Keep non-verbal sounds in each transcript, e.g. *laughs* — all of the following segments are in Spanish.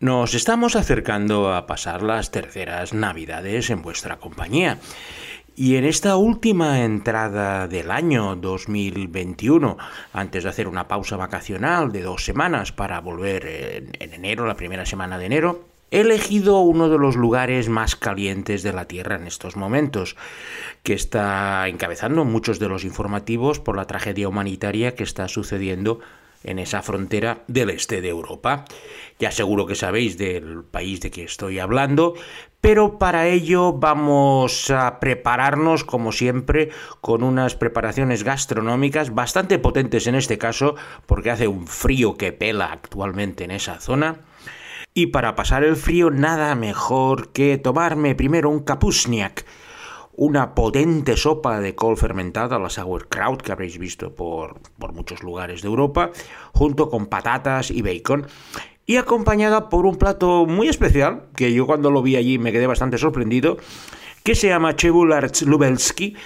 Nos estamos acercando a pasar las terceras navidades en vuestra compañía. Y en esta última entrada del año 2021, antes de hacer una pausa vacacional de dos semanas para volver en, en, enero, la primera semana de enero, he elegido uno de los lugares más calientes de la Tierra en estos momentos, que está encabezando muchos de los informativos por la tragedia humanitaria que está sucediendo en esa frontera del este de Europa. Ya seguro que sabéis del país de que estoy hablando, pero para ello vamos a prepararnos, como siempre, con unas preparaciones gastronómicas bastante potentes en este caso, porque hace un frío que pela actualmente en esa zona. Y para pasar el frío, nada mejor que tomarme primero un kapusniak, una potente sopa de col fermentada, la sauerkraut, que habréis visto por, por muchos lugares de Europa, junto con patatas y bacon y acompañada por un plato muy especial, que yo cuando lo vi allí me quedé bastante sorprendido, que se llama Chebularz Lubelski,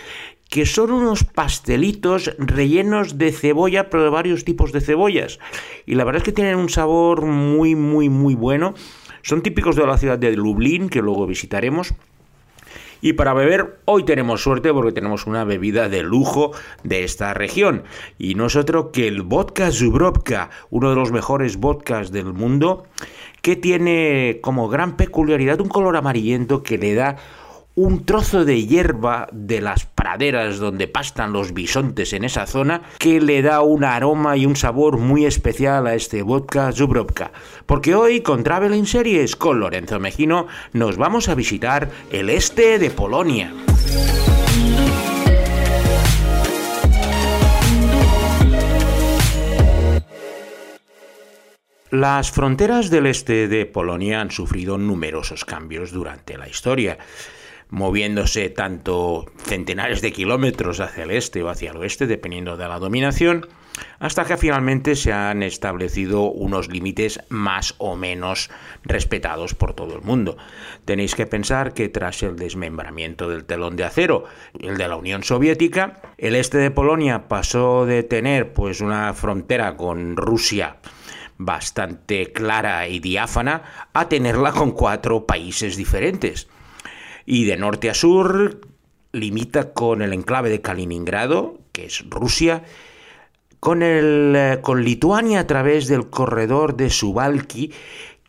que son unos pastelitos rellenos de cebolla, pero de varios tipos de cebollas. Y la verdad es que tienen un sabor muy, muy, muy bueno. Son típicos de la ciudad de Lublin, que luego visitaremos. Y para beber, hoy tenemos suerte porque tenemos una bebida de lujo de esta región. Y no es otro que el vodka Zubrovka, uno de los mejores vodkas del mundo, que tiene como gran peculiaridad un color amarillento que le da un trozo de hierba de las praderas donde pastan los bisontes en esa zona que le da un aroma y un sabor muy especial a este vodka Zubrovka. Porque hoy con Traveling Series con Lorenzo Mejino nos vamos a visitar el este de Polonia. Las fronteras del este de Polonia han sufrido numerosos cambios durante la historia moviéndose tanto centenares de kilómetros hacia el este o hacia el oeste, dependiendo de la dominación, hasta que finalmente se han establecido unos límites más o menos respetados por todo el mundo. Tenéis que pensar que tras el desmembramiento del telón de acero, el de la Unión Soviética, el este de Polonia pasó de tener pues una frontera con Rusia bastante clara y diáfana a tenerla con cuatro países diferentes y de norte a sur limita con el enclave de Kaliningrado, que es Rusia, con, el, eh, con Lituania a través del corredor de Subalki,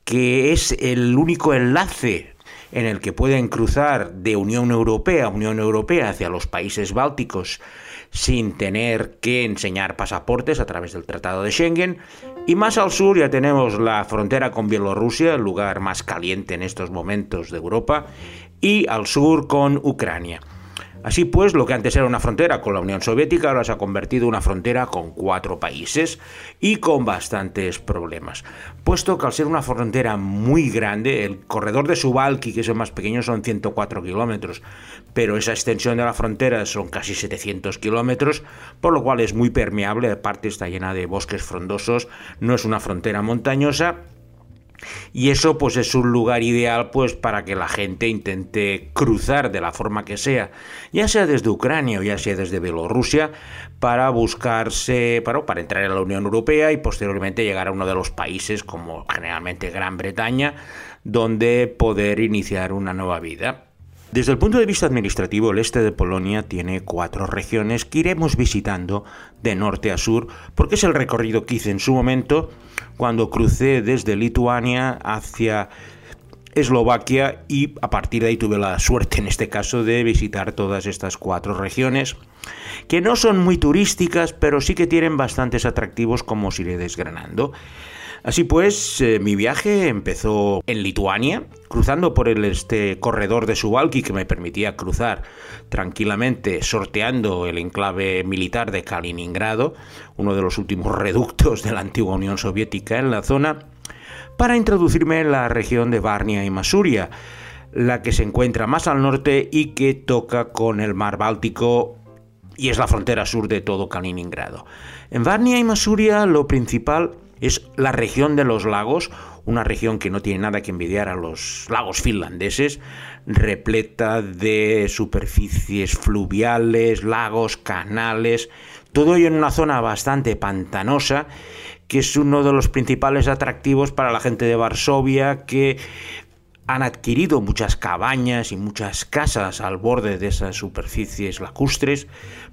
que es el único enlace en el que pueden cruzar de Unión Europea a Unión Europea hacia los países bálticos sin tener que enseñar pasaportes a través del Tratado de Schengen. Y más al sur ya tenemos la frontera con Bielorrusia, el lugar más caliente en estos momentos de Europa, y al sur con Ucrania. Así pues, lo que antes era una frontera con la Unión Soviética ahora se ha convertido en una frontera con cuatro países y con bastantes problemas. Puesto que al ser una frontera muy grande, el corredor de Subalki, que es el más pequeño, son 104 kilómetros, pero esa extensión de la frontera son casi 700 kilómetros, por lo cual es muy permeable, aparte está llena de bosques frondosos, no es una frontera montañosa y eso pues es un lugar ideal pues para que la gente intente cruzar de la forma que sea, ya sea desde Ucrania o ya sea desde Bielorrusia, para buscarse, para, para entrar en la Unión Europea y posteriormente llegar a uno de los países como generalmente Gran Bretaña, donde poder iniciar una nueva vida. Desde el punto de vista administrativo, el este de Polonia tiene cuatro regiones que iremos visitando de norte a sur, porque es el recorrido que hice en su momento cuando crucé desde Lituania hacia Eslovaquia y a partir de ahí tuve la suerte en este caso de visitar todas estas cuatro regiones que no son muy turísticas pero sí que tienen bastantes atractivos como os iré desgranando. Así pues, eh, mi viaje empezó en Lituania, cruzando por el este corredor de Subalki que me permitía cruzar tranquilamente, sorteando el enclave militar de Kaliningrado, uno de los últimos reductos de la antigua Unión Soviética en la zona, para introducirme en la región de Varnia y Masuria, la que se encuentra más al norte y que toca con el mar Báltico y es la frontera sur de todo Kaliningrado. En Varnia y Masuria lo principal es la región de los lagos, una región que no tiene nada que envidiar a los lagos finlandeses, repleta de superficies fluviales, lagos, canales, todo ello en una zona bastante pantanosa que es uno de los principales atractivos para la gente de Varsovia que han adquirido muchas cabañas y muchas casas al borde de esas superficies lacustres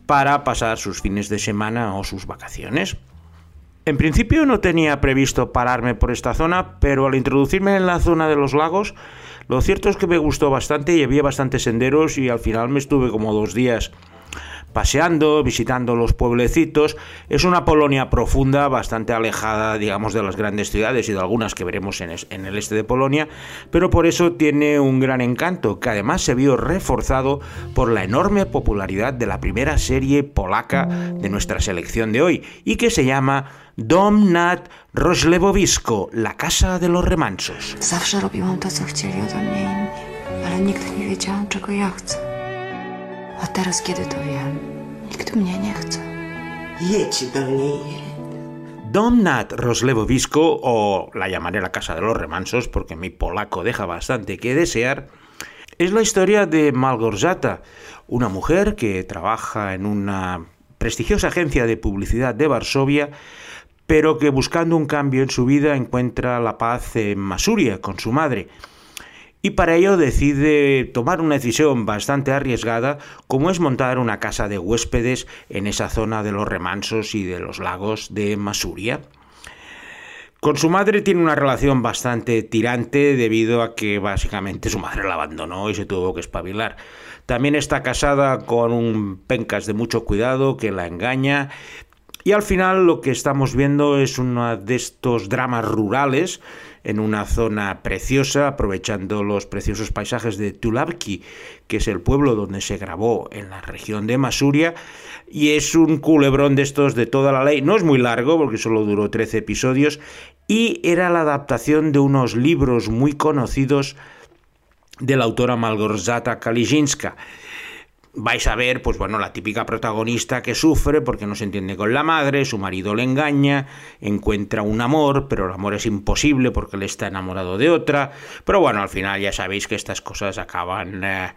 para pasar sus fines de semana o sus vacaciones. En principio no tenía previsto pararme por esta zona, pero al introducirme en la zona de los lagos, lo cierto es que me gustó bastante y había bastantes senderos y al final me estuve como dos días paseando, visitando los pueblecitos. Es una Polonia profunda, bastante alejada, digamos, de las grandes ciudades y de algunas que veremos en, el este de Polonia, pero por eso tiene un gran encanto, que además se vio reforzado por la enorme popularidad de la primera serie polaca de nuestra selección de hoy, y que se llama Dom nad la casa de los remansos. A teraz, kiedy to wiem, nikt mnie nie chce. Jedź do niej. Dom o la llamaré la casa de los remansos porque mi polaco deja bastante que desear, es la historia de Malgorzata, una mujer que trabaja en una prestigiosa agencia de publicidad de Varsovia, pero que buscando un cambio en su vida encuentra la paz en Masuria con su madre y para ello decide tomar una decisión bastante arriesgada como es montar una casa de huéspedes en esa zona de los remansos y de los lagos de Masuria. Con su madre tiene una relación bastante tirante debido a que básicamente su madre la abandonó y se tuvo que espabilar. También está casada con un pencas de mucho cuidado que la engaña y al final lo que estamos viendo es uno de estos dramas rurales en una zona preciosa, aprovechando los preciosos paisajes de Tulabki, que es el pueblo donde se grabó en la región de Masuria, y es un culebrón de estos de toda la ley. No es muy largo, porque solo duró 13 episodios, y era la adaptación de unos libros muy conocidos de la autora Malgorzata Kalizinska vais a ver, pues bueno, la típica protagonista que sufre porque no se entiende con la madre, su marido le engaña, encuentra un amor, pero el amor es imposible porque él está enamorado de otra. Pero bueno, al final ya sabéis que estas cosas acaban... Eh,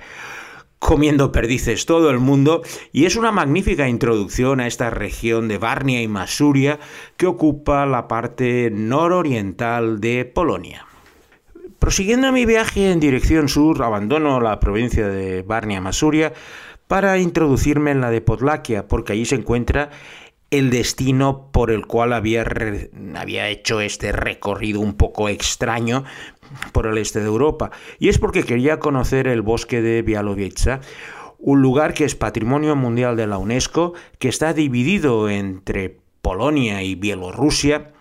comiendo perdices todo el mundo y es una magnífica introducción a esta región de Varnia y Masuria que ocupa la parte nororiental de Polonia. Prosiguiendo mi viaje en dirección sur, abandono la provincia de Varnia Masuria para introducirme en la de Podlaquia, porque allí se encuentra el destino por el cual había, hecho este recorrido un poco extraño por el este de Europa. Y es porque quería conocer el bosque de Bialowieza, un lugar que es patrimonio mundial de la UNESCO, que está dividido entre Polonia y Bielorrusia,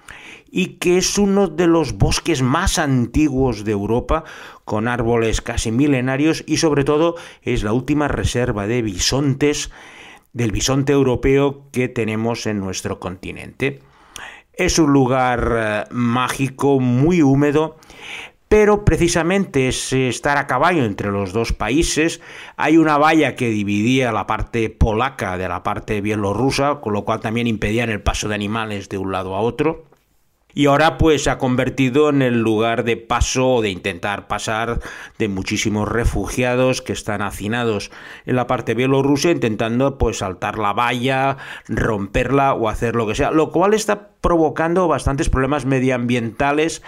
y que es uno de los bosques más antiguos de Europa, con árboles casi milenarios y sobre todo es la última reserva de bisontes del bisonte europeo que tenemos en nuestro continente. Es un lugar eh, mágico, muy húmedo, pero precisamente es estar a caballo entre los dos países. Hay una valla que dividía la parte polaca de la parte bielorrusa, con lo cual también impedían el paso de animales de un lado a otro y ahora pues se ha convertido en el lugar de paso o de intentar pasar de muchísimos refugiados que están hacinados en la parte bielorrusa intentando pues saltar la valla, romperla o hacer lo que sea, lo cual está provocando bastantes problemas medioambientales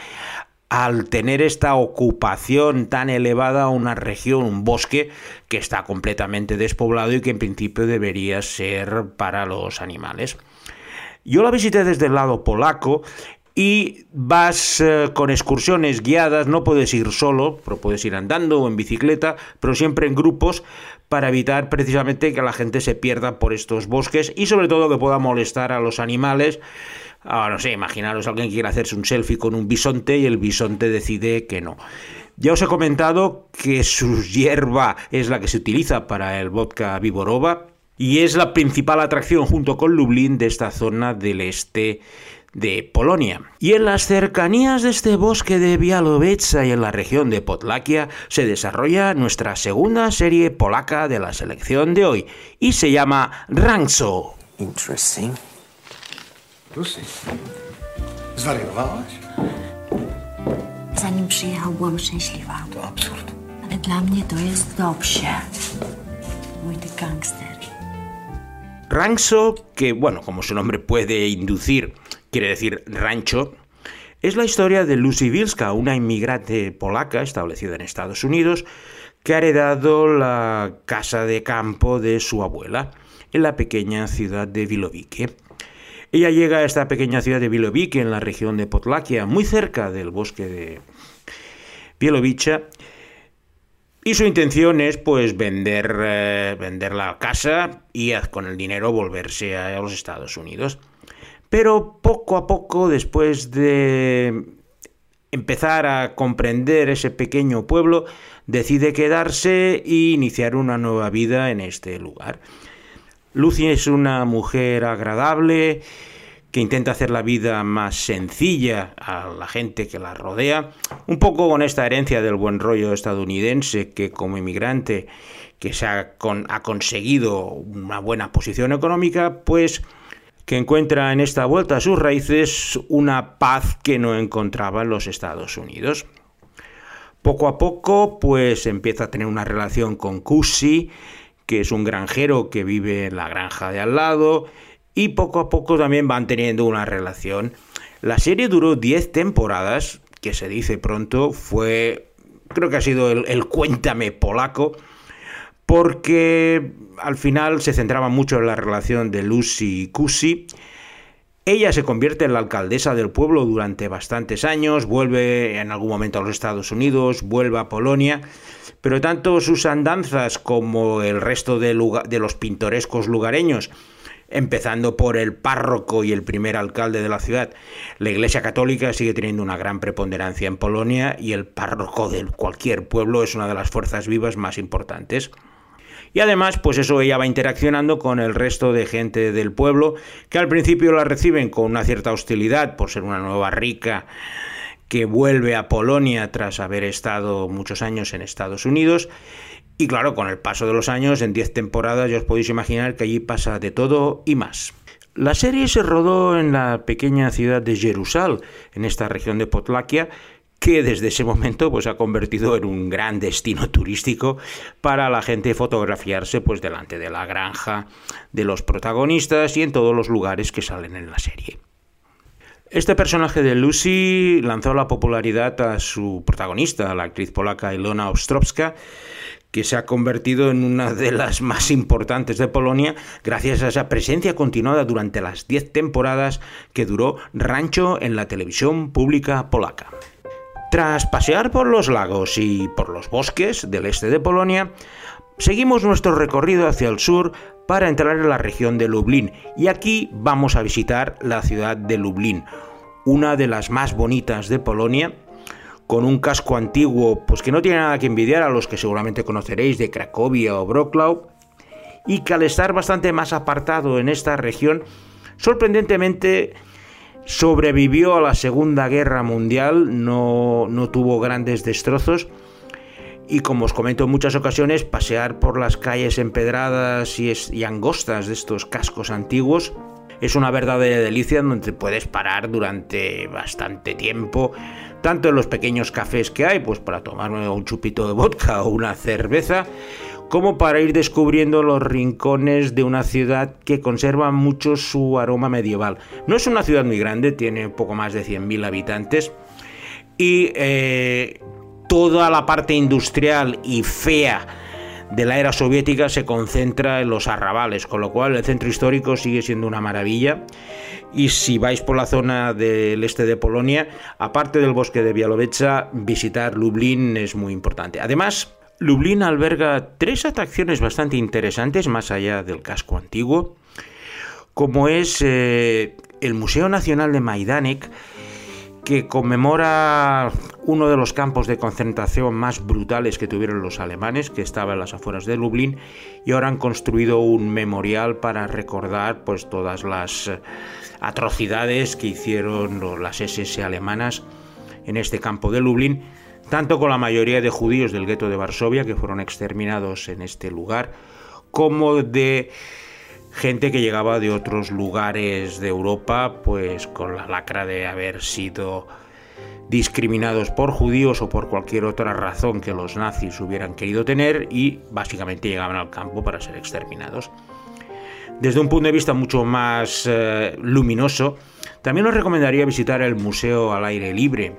al tener esta ocupación tan elevada a una región, un bosque que está completamente despoblado y que en principio debería ser para los animales. Yo la visité desde el lado polaco y vas eh, con excursiones guiadas, no puedes ir solo, pero puedes ir andando o en bicicleta, pero siempre en grupos para evitar precisamente que la gente se pierda por estos bosques y sobre todo que pueda molestar a los animales. Ahora no sé, imaginaros alguien quiere hacerse un selfie con un bisonte y el bisonte decide que no. Ya os he comentado que su hierba es la que se utiliza para el vodka Viborova y es la principal atracción junto con Lublin de esta zona del este de Polonia. Y en las cercanías de este bosque de Bialowieza y en la región de Podlaquia se desarrolla nuestra segunda serie polaca de la selección de hoy y se llama Rangso. Interesting. Lucy, zwariowałaś? Zanim przyjechał, byłam szczęśliwa. To absurd. Ale dla mnie to jest dobrze. Mój ty gangster. Rangso, que bueno, como su nombre puede inducir, quiere decir rancho, es la historia de Lucy Wilska, una inmigrante polaca establecida en Estados Unidos, que ha heredado la casa de campo de su abuela en la pequeña ciudad de Vilovice. Ella llega a esta pequeña ciudad de Vilovice en la región de Potlaquia, muy cerca del bosque de Bielovicha, y su intención es pues vender, eh, vender la casa y con el dinero volverse a los Estados Unidos. Pero poco a poco, después de empezar a comprender ese pequeño pueblo, decide quedarse e iniciar una nueva vida en este lugar. Lucy es una mujer agradable que intenta hacer la vida más sencilla a la gente que la rodea, un poco con esta herencia del buen rollo estadounidense que como inmigrante que se ha, ha conseguido una buena posición económica, pues que encuentra en esta vuelta a sus raíces una paz que no encontraba en los Estados Unidos. Poco a poco, pues empieza a tener una relación con Cusi, que es un granjero que vive en la granja de al lado, y poco a poco también van teniendo una relación. La serie duró 10 temporadas, que se dice pronto, fue, creo que ha sido el, cuéntame polaco, porque al final se centraba mucho en la relación de Lucy y Cusi. Ella se convierte en la alcaldesa del pueblo durante bastantes años, vuelve en algún momento a los Estados Unidos, vuelve a Polonia, pero tanto sus andanzas como el resto de, los pintorescos lugareños empezando por el párroco y el primer alcalde de la ciudad. La Iglesia Católica sigue teniendo una gran preponderancia en Polonia y el párroco de cualquier pueblo es una de las fuerzas vivas más importantes. Y además, pues eso ella va interaccionando con el resto de gente del pueblo, que al principio la reciben con una cierta hostilidad por ser una nueva rica que vuelve a Polonia tras haber estado muchos años en Estados Unidos y claro, con el paso de los años, en 10 temporadas, ya os podéis imaginar que allí pasa de todo y más. La serie se rodó en la pequeña ciudad de Jerusalén, en esta región de Potlaquia, que desde ese momento pues, ha convertido en un gran destino turístico para la gente fotografiarse pues, delante de la granja de los protagonistas y en todos los lugares que salen en la serie. Este personaje de Lucy lanzó la popularidad a su protagonista, la actriz polaca Ilona Ostrowska, que se ha convertido en una de las más importantes de Polonia gracias a esa presencia continuada durante las 10 temporadas que duró Rancho en la televisión pública polaca. Tras pasear por los lagos y por los bosques del este de Polonia, seguimos nuestro recorrido hacia el sur para entrar en la región de Lublin. Y aquí vamos a visitar la ciudad de Lublin, una de las más bonitas de Polonia con un casco antiguo, pues que no tiene nada que envidiar a los que seguramente conoceréis de Cracovia o Wrocław, y que al estar bastante más apartado en esta región, sorprendentemente sobrevivió a la Segunda Guerra Mundial, no, no tuvo grandes destrozos, y como os comento en muchas ocasiones, pasear por las calles empedradas y, angostas de estos cascos antiguos es una verdadera delicia donde puedes parar durante bastante tiempo, tanto en los pequeños cafés que hay, pues para tomarme un chupito de vodka o una cerveza, como para ir descubriendo los rincones de una ciudad que conserva mucho su aroma medieval. No es una ciudad muy grande, tiene poco más de 100.000 habitantes y eh, toda la parte industrial y fea de la era soviética se concentra en los arrabales, con lo cual el centro histórico sigue siendo una maravilla. Y si vais por la zona del este de Polonia, aparte del bosque de Bialowieza, visitar Lublin es muy importante. Además, Lublin alberga tres atracciones bastante interesantes más allá del casco antiguo, como es eh, el Museo Nacional de Majdanek, que conmemora uno de los campos de concentración más brutales que tuvieron los alemanes, que estaba en las afueras de Lublin, y ahora han construido un memorial para recordar pues todas las eh, atrocidades que hicieron las SS alemanas en este campo de Lublin, tanto con la mayoría de judíos del gueto de Varsovia que fueron exterminados en este lugar, como de gente que llegaba de otros lugares de Europa, pues con la lacra de haber sido discriminados por judíos o por cualquier otra razón que los nazis hubieran querido tener y básicamente llegaban al campo para ser exterminados. Desde un punto de vista mucho más eh, luminoso, también os recomendaría visitar el Museo al Aire Libre,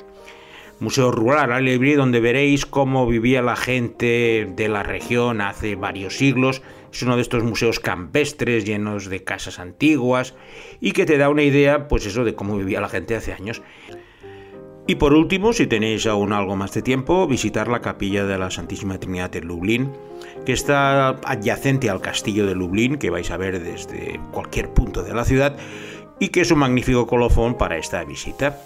Museo Rural al donde veréis cómo vivía la gente de la región hace varios siglos. Es uno de estos museos campestres llenos de casas antiguas y que te da una idea, pues eso, de cómo vivía la gente hace años. Y por último, si tenéis aún algo más de tiempo, visitar la capilla de la Santísima Trinidad de Lublin, que está adyacente al castillo de Lublin, que vais a ver desde cualquier punto de la ciudad, y que es un magnífico colofón para esta visita.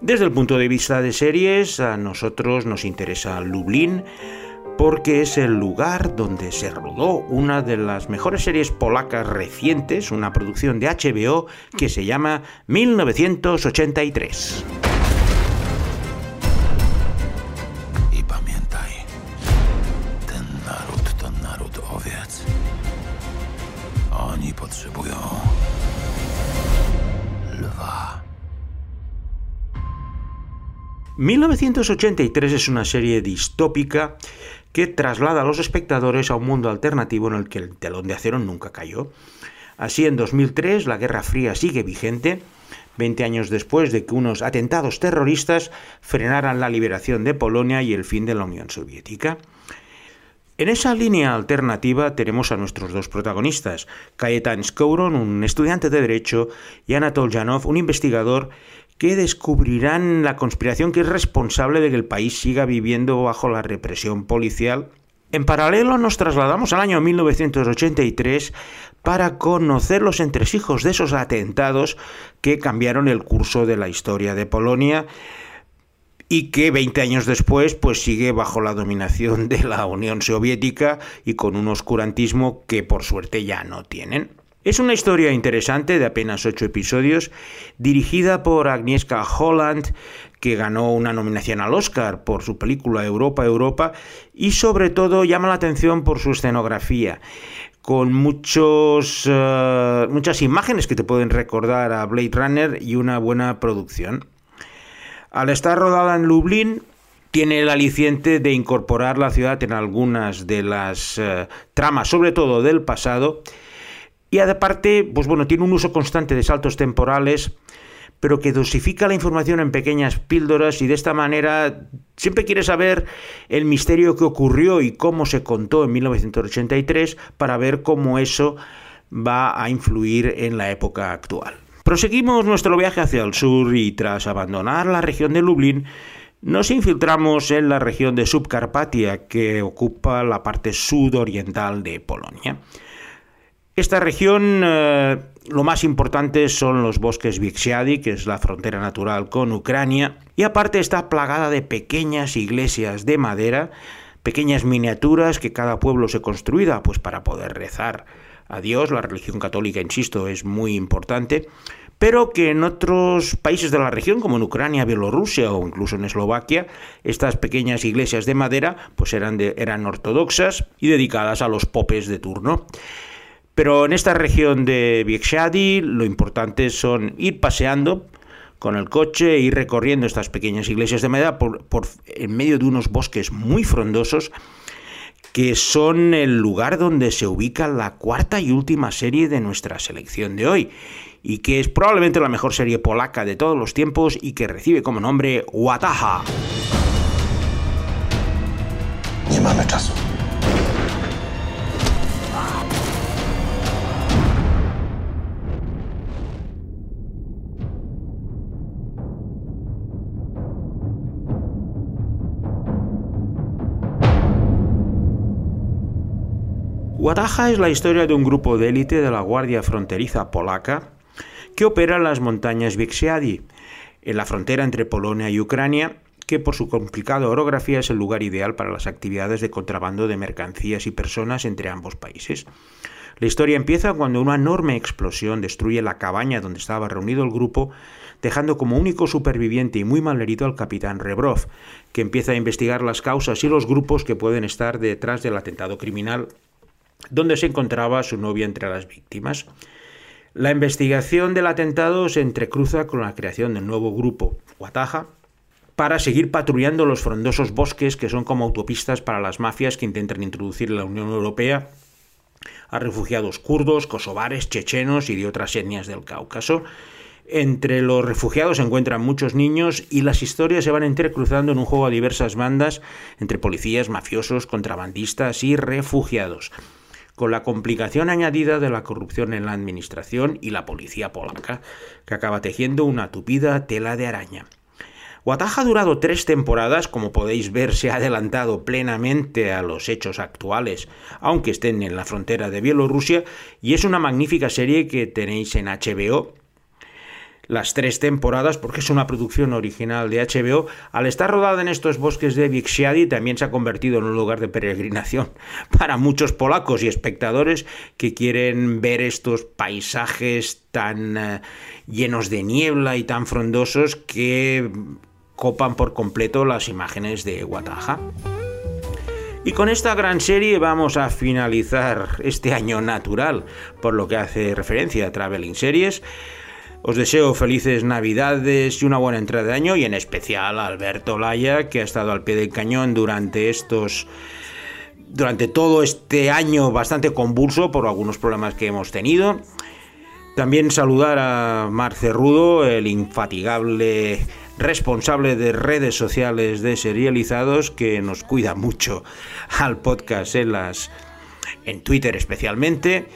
Desde el punto de vista de series, a nosotros nos interesa Lublin, porque es el lugar donde se rodó una de las mejores series polacas recientes, una producción de HBO que se llama 1983. potrzebują 1983 es una serie distópica que traslada a los espectadores a un mundo alternativo en el que el telón de acero nunca cayó. Así, en 2003, la Guerra Fría sigue vigente, 20 años después de que unos atentados terroristas frenaran la liberación de Polonia y el fin de la Unión Soviética. En esa línea alternativa tenemos a nuestros dos protagonistas, Kajetan Skouron, un estudiante de Derecho, y Anatol Janov, un investigador que descubrirán la conspiración que es responsable de que el país siga viviendo bajo la represión policial. En paralelo nos trasladamos al año 1983 para conocer los entresijos de esos atentados que cambiaron el curso de la historia de Polonia y que 20 años después pues sigue bajo la dominación de la Unión Soviética y con un oscurantismo que por suerte ya no tienen. Es una historia interesante de apenas ocho episodios, dirigida por Agnieszka Holland, que ganó una nominación al Oscar por su película Europa, Europa, y sobre todo llama la atención por su escenografía, con muchos, eh, muchas imágenes que te pueden recordar a Blade Runner y una buena producción. Al estar rodada en Lublin, tiene el aliciente de incorporar la ciudad en algunas de las eh, tramas, sobre todo del pasado, y aparte, pues bueno, tiene un uso constante de saltos temporales, pero que dosifica la información en pequeñas píldoras y de esta manera siempre quiere saber el misterio que ocurrió y cómo se contó en 1983 para ver cómo eso va a influir en la época actual. Proseguimos nuestro viaje hacia el sur y tras abandonar la región de Lublin, nos infiltramos en la región de Subcarpatia, que ocupa la parte sudoriental de Polonia. Esta región, eh, lo más importante son los bosques Vixiadi, que es la frontera natural con Ucrania, y aparte está plagada de pequeñas iglesias de madera, pequeñas miniaturas que cada pueblo se construida pues para poder rezar a Dios, la religión católica, insisto, es muy importante, pero que en otros países de la región, como en Ucrania, Bielorrusia o incluso en Eslovaquia, estas pequeñas iglesias de madera pues eran, eran ortodoxas y dedicadas a los popes de turno. Pero en esta región de Viexadi lo importante son ir paseando con el coche e ir recorriendo estas pequeñas iglesias de madera por, en medio de unos bosques muy frondosos que son el lugar donde se ubica la cuarta y última serie de nuestra selección de hoy, y que es probablemente la mejor serie polaca de todos los tiempos y que recibe como nombre Wataha. Wataha es la historia de un grupo de élite de la Guardia Fronteriza Polaca que opera en las montañas Vixiadi, en la frontera entre Polonia y Ucrania, que por su complicada orografía es el lugar ideal para las actividades de contrabando de mercancías y personas entre ambos países. La historia empieza cuando una enorme explosión destruye la cabaña donde estaba reunido el grupo, dejando como único superviviente y muy malherido al capitán Rebrov, que empieza a investigar las causas y los grupos que pueden estar detrás del atentado criminal donde se encontraba su novia entre las víctimas. La investigación del atentado se entrecruza con la creación del nuevo grupo Wataja para seguir patrullando los frondosos bosques que son como autopistas para las mafias que intentan introducir en la Unión Europea a refugiados kurdos, kosovares, chechenos y de otras etnias del Cáucaso. Entre los refugiados se encuentran muchos niños y las historias se van entrecruzando en un juego a diversas bandas entre policías, mafiosos, contrabandistas y refugiados con la complicación añadida de la corrupción en la administración y la policía polaca, que acaba tejiendo una tupida tela de araña. Wataja ha durado tres temporadas, como podéis ver se ha adelantado plenamente a los hechos actuales, aunque estén en la frontera de Bielorrusia, y es una magnífica serie que tenéis en HBO las tres temporadas, porque es una producción original de HBO, al estar rodada en estos bosques de Vixiadi, también se ha convertido en un lugar de peregrinación *laughs* para muchos polacos y espectadores que quieren ver estos paisajes tan eh, llenos de niebla y tan frondosos que copan por completo las imágenes de Wataja. Y con esta gran serie vamos a finalizar este año natural, por lo que hace referencia a Traveling Series. Os deseo felices Navidades y una buena entrada de año y en especial a Alberto Laya que ha estado al pie del cañón durante estos durante todo este año bastante convulso por algunos problemas que hemos tenido. También saludar a Marce Rudo, el infatigable responsable de redes sociales de serializados que nos cuida mucho al podcast en las en Twitter especialmente.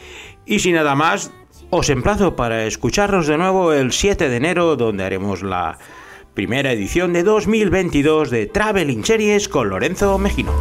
Y sin nada más, os emplazo para escucharnos de nuevo el 7 de enero, donde haremos la primera edición de 2022 de Traveling Series con Lorenzo Mejino.